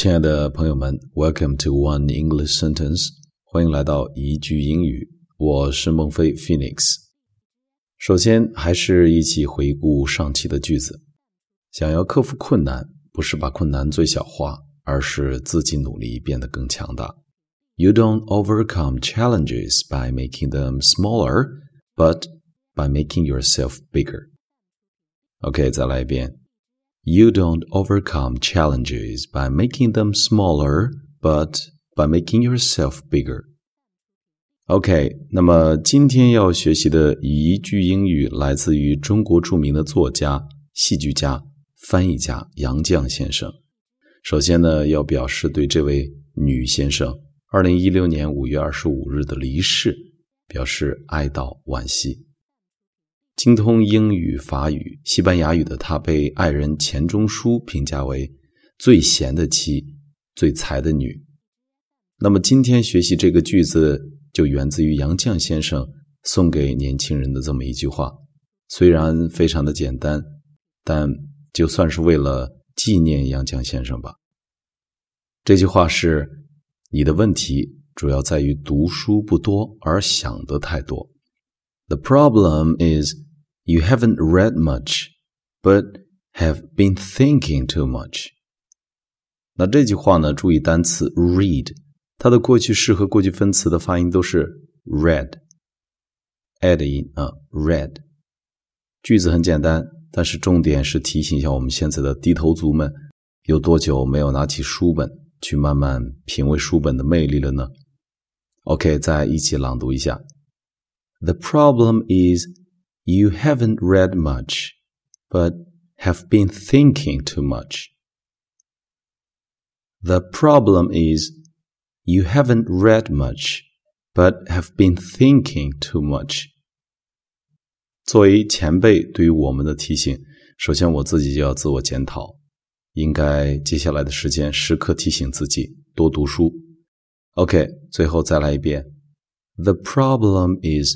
亲爱的朋友们，Welcome to One English Sentence，欢迎来到一句英语。我是孟非 Phoenix。首先，还是一起回顾上期的句子。想要克服困难，不是把困难最小化，而是自己努力变得更强大。You don't overcome challenges by making them smaller, but by making yourself bigger. OK，再来一遍。You don't overcome challenges by making them smaller, but by making yourself bigger. OK，那么今天要学习的一句英语来自于中国著名的作家、戏剧家、翻译家杨绛先生。首先呢，要表示对这位女先生二零一六年五月二十五日的离世表示哀悼惋惜。精通英语、法语、西班牙语的他，被爱人钱钟书评价为最贤的妻、最才的女。那么，今天学习这个句子，就源自于杨绛先生送给年轻人的这么一句话。虽然非常的简单，但就算是为了纪念杨绛先生吧。这句话是：你的问题主要在于读书不多，而想得太多。The problem is. You haven't read much, but have been thinking too much。那这句话呢？注意单词 read，它的过去式和过去分词的发音都是 red，a 的音啊，red。句子很简单，但是重点是提醒一下我们现在的低头族们，有多久没有拿起书本去慢慢品味书本的魅力了呢？OK，再一起朗读一下。The problem is. You haven't read much, but have been thinking too much. The problem is you haven't read much, but have been thinking too much. 作为前辈对于我们的提醒，首先我自己就要自我检讨，应该接下来的时间时刻提醒自己多读书。OK，最后再来一遍。The problem is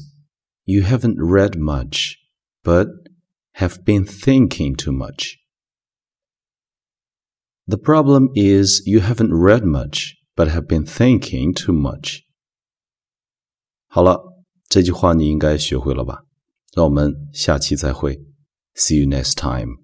you haven't read much, but have been thinking too much. The problem is you haven't read much, but have been thinking too much. 好了，这句话你应该学会了吧？让我们下期再会。See you next time.